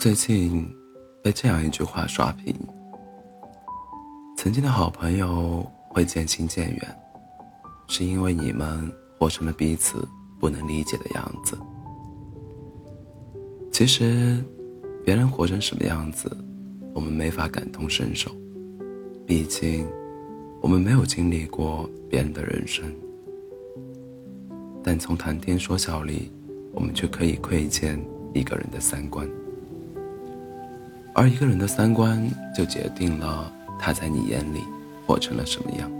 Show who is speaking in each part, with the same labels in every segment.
Speaker 1: 最近被这样一句话刷屏：曾经的好朋友会渐行渐远，是因为你们活成了彼此不能理解的样子。其实，别人活成什么样子，我们没法感同身受，毕竟我们没有经历过别人的人生。但从谈天说笑里，我们却可以窥见一个人的三观。而一个人的三观，就决定了他在你眼里活成了什么样。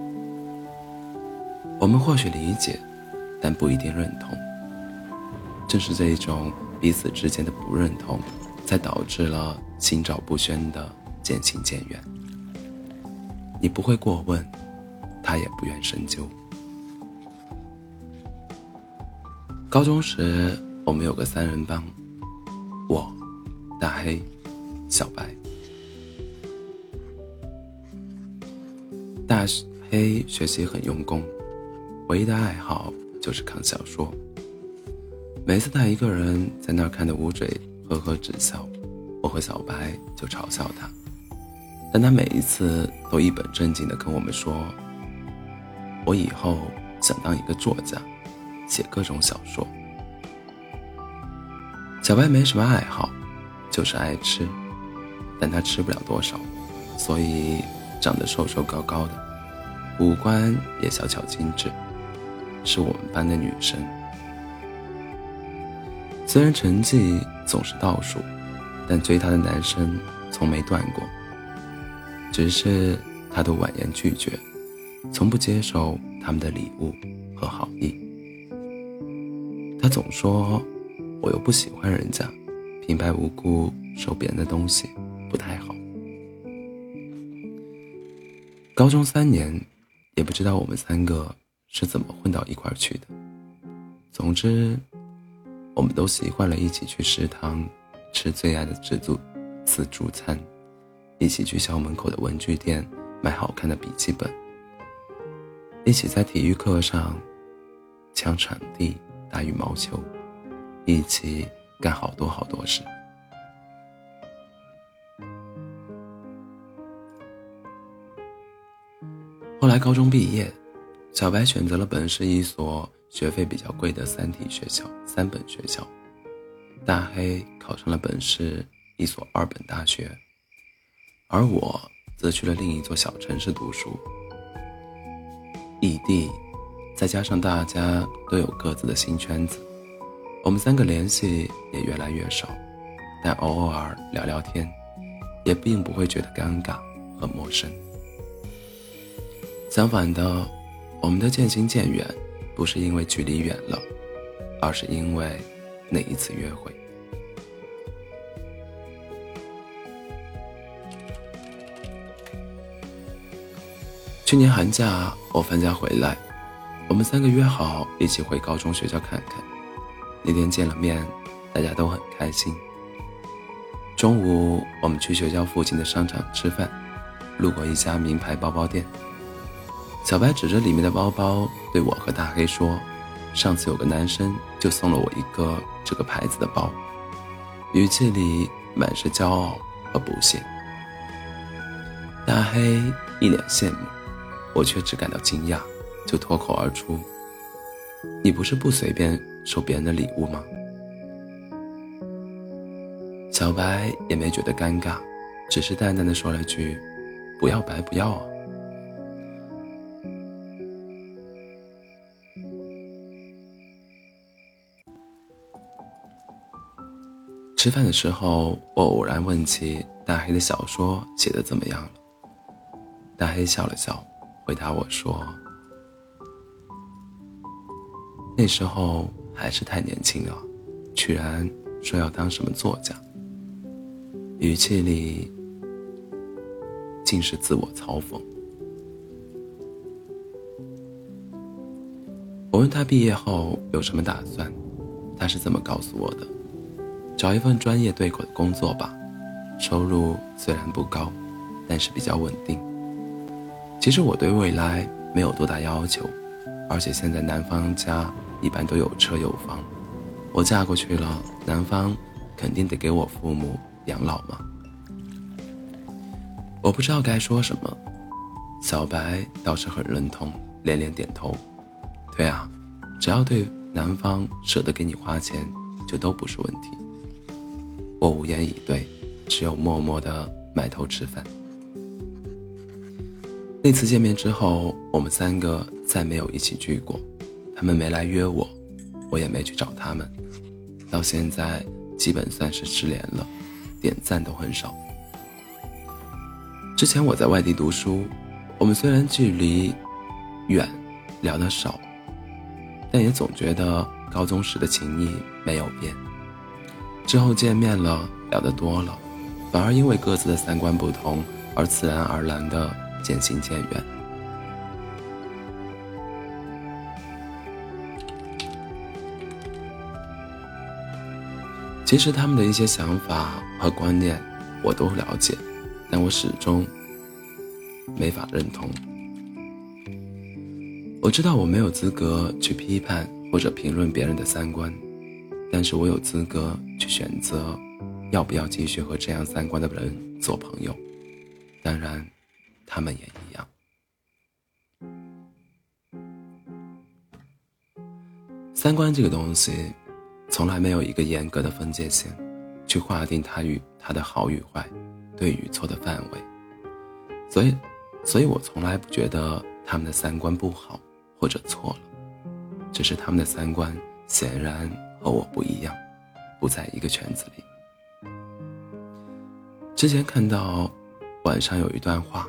Speaker 1: 我们或许理解，但不一定认同。正是这一种彼此之间的不认同，才导致了心照不宣的渐行渐远。你不会过问，他也不愿深究。高中时，我们有个三人帮，我，大黑。小白，大黑学习很用功，唯一的爱好就是看小说。每次他一个人在那儿看的捂嘴呵呵直笑，我和小白就嘲笑他，但他每一次都一本正经的跟我们说：“我以后想当一个作家，写各种小说。”小白没什么爱好，就是爱吃。但她吃不了多少，所以长得瘦瘦高高的，五官也小巧精致，是我们班的女生。虽然成绩总是倒数，但追她的男生从没断过。只是她都婉言拒绝，从不接受他们的礼物和好意。她总说，我又不喜欢人家，平白无故收别人的东西。不太好。高中三年，也不知道我们三个是怎么混到一块儿去的。总之，我们都习惯了一起去食堂吃最爱的自助自助餐，一起去校门口的文具店买好看的笔记本，一起在体育课上抢场地打羽毛球，一起干好多好多事。来高中毕业，小白选择了本市一所学费比较贵的三体学校、三本学校，大黑考上了本市一所二本大学，而我则去了另一座小城市读书。异地，再加上大家都有各自的新圈子，我们三个联系也越来越少，但偶尔聊聊天，也并不会觉得尴尬和陌生。相反的，我们的渐行渐远，不是因为距离远了，而是因为那一次约会。去年寒假我放假回来，我们三个约好一起回高中学校看看。那天见了面，大家都很开心。中午我们去学校附近的商场吃饭，路过一家名牌包包店。小白指着里面的包包对我和大黑说：“上次有个男生就送了我一个这个牌子的包。”语气里满是骄傲和不屑。大黑一脸羡慕，我却只感到惊讶，就脱口而出：“你不是不随便收别人的礼物吗？”小白也没觉得尴尬，只是淡淡的说了句：“不要白不要啊。”吃饭的时候，我偶然问起大黑的小说写的怎么样了。大黑笑了笑，回答我说：“那时候还是太年轻了，居然说要当什么作家。”语气里尽是自我嘲讽。我问他毕业后有什么打算，他是这么告诉我的。找一份专业对口的工作吧，收入虽然不高，但是比较稳定。其实我对未来没有多大要求，而且现在男方家一般都有车有房，我嫁过去了，男方肯定得给我父母养老嘛？我不知道该说什么。小白倒是很认同，连连点头。对啊，只要对男方舍得给你花钱，就都不是问题。我无言以对，只有默默的埋头吃饭。那次见面之后，我们三个再没有一起聚过。他们没来约我，我也没去找他们。到现在，基本算是失联了，点赞都很少。之前我在外地读书，我们虽然距离远，聊得少，但也总觉得高中时的情谊没有变。之后见面了，聊得多了，反而因为各自的三观不同而自然而然的。渐行渐远。其实他们的一些想法和观念我都了解，但我始终没法认同。我知道我没有资格去批判或者评论别人的三观，但是我有资格去选择要不要继续和这样三观的人做朋友。当然。他们也一样。三观这个东西，从来没有一个严格的分界线，去划定它与它的好与坏、对与错的范围。所以，所以我从来不觉得他们的三观不好或者错了，只是他们的三观显然和我不一样，不在一个圈子里。之前看到网上有一段话。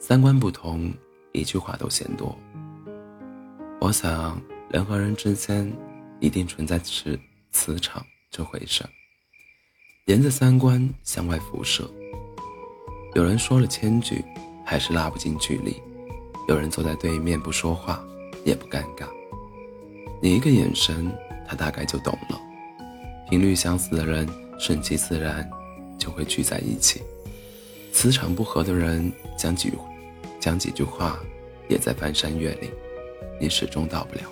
Speaker 1: 三观不同，一句话都嫌多。我想，人和人之间一定存在磁磁场这回事儿，沿着三观向外辐射。有人说了千句，还是拉不近距离；有人坐在对面不说话，也不尴尬。你一个眼神，他大概就懂了。频率相似的人，顺其自然就会聚在一起。磁场不合的人，讲几讲几句话，也在翻山越岭，你始终到不了。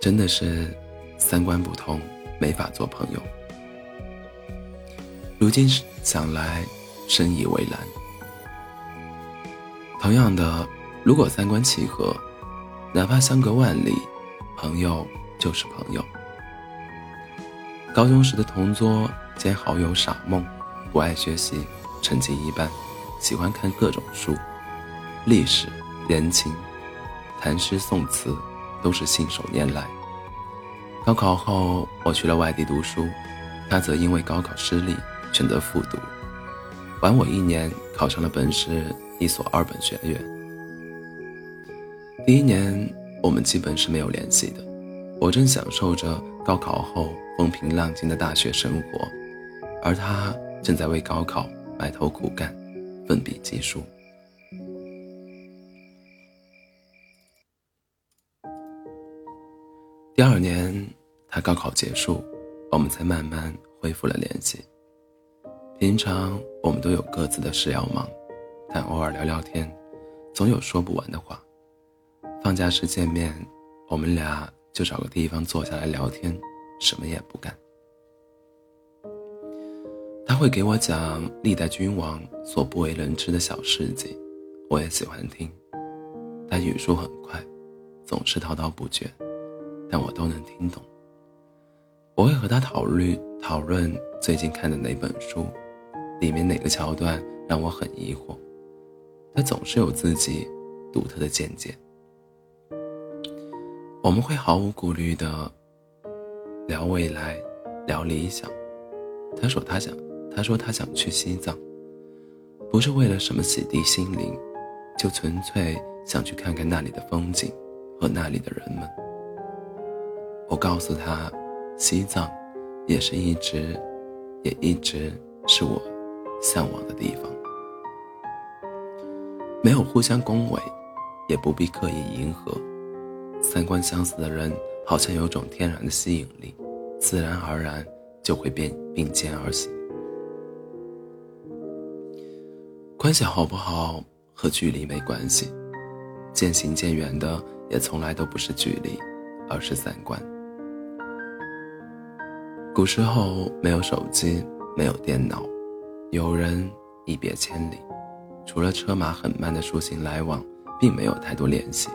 Speaker 1: 真的是三观不同，没法做朋友。如今想来，深以为然。同样的，如果三观契合，哪怕相隔万里，朋友就是朋友。高中时的同桌兼好友傻梦。不爱学习，成绩一般，喜欢看各种书，历史、言情、谈诗宋词，都是信手拈来。高考后，我去了外地读书，他则因为高考失利选择复读，晚我一年考上了本市一所二本学院。第一年，我们基本是没有联系的，我正享受着高考后风平浪静的大学生活，而他。正在为高考埋头苦干，奋笔疾书。第二年，他高考结束，我们才慢慢恢复了联系。平常我们都有各自的事要忙，但偶尔聊聊天，总有说不完的话。放假时见面，我们俩就找个地方坐下来聊天，什么也不干。他会给我讲历代君王所不为人知的小事迹，我也喜欢听。他语速很快，总是滔滔不绝，但我都能听懂。我会和他讨论讨论最近看的哪本书，里面哪个桥段让我很疑惑。他总是有自己独特的见解。我们会毫无顾虑的聊未来，聊理想。他说他想。他说他想去西藏，不是为了什么洗涤心灵，就纯粹想去看看那里的风景和那里的人们。我告诉他，西藏也是一直，也一直是我向往的地方。没有互相恭维，也不必刻意迎合，三观相似的人好像有种天然的吸引力，自然而然就会并并肩而行。关系好不好和距离没关系，渐行渐远的也从来都不是距离，而是三观。古时候没有手机，没有电脑，有人一别千里，除了车马很慢的书信来往，并没有太多联系。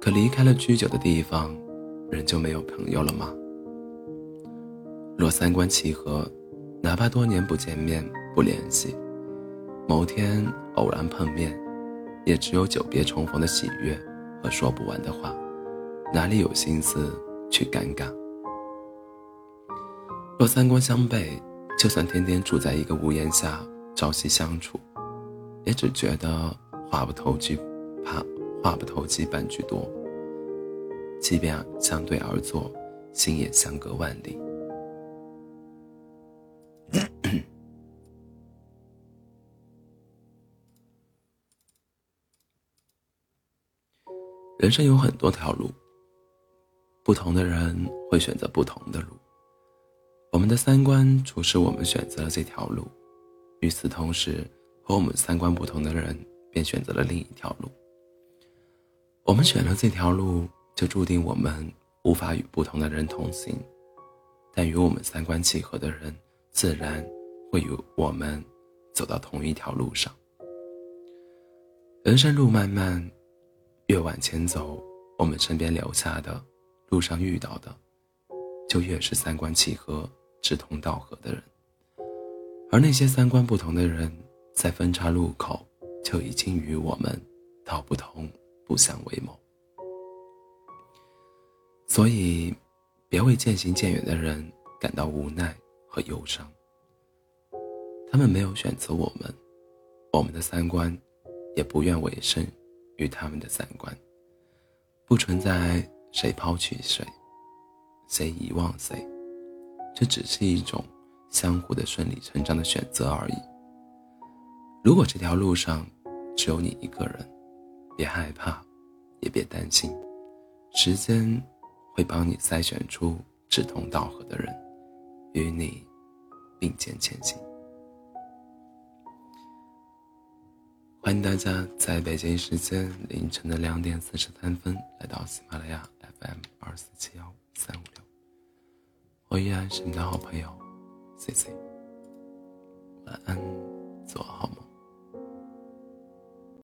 Speaker 1: 可离开了居久的地方，人就没有朋友了吗？若三观契合，哪怕多年不见面不联系，某天偶然碰面，也只有久别重逢的喜悦和说不完的话，哪里有心思去尴尬？若三观相悖，就算天天住在一个屋檐下，朝夕相处，也只觉得话不投机，怕话不投机半句多。即便相对而坐，心也相隔万里。人生有很多条路，不同的人会选择不同的路。我们的三观促使我们选择了这条路，与此同时，和我们三观不同的人便选择了另一条路。我们选了这条路，就注定我们无法与不同的人同行，但与我们三观契合的人。自然会与我们走到同一条路上。人生路漫漫，越往前走，我们身边留下的、路上遇到的，就越是三观契合、志同道合的人。而那些三观不同的人，在分岔路口就已经与我们道不同、不相为谋。所以，别为渐行渐远的人感到无奈。和忧伤，他们没有选择我们，我们的三观也不愿委身于他们的三观，不存在谁抛弃谁，谁遗忘谁，这只是一种相互的顺理成章的选择而已。如果这条路上只有你一个人，别害怕，也别担心，时间会帮你筛选出志同道合的人。与你并肩前行。欢迎大家在北京时间凌晨的两点四十三分来到喜马拉雅 FM 二四七幺三五六，我依然是你的好朋友 C C。晚安，做好梦。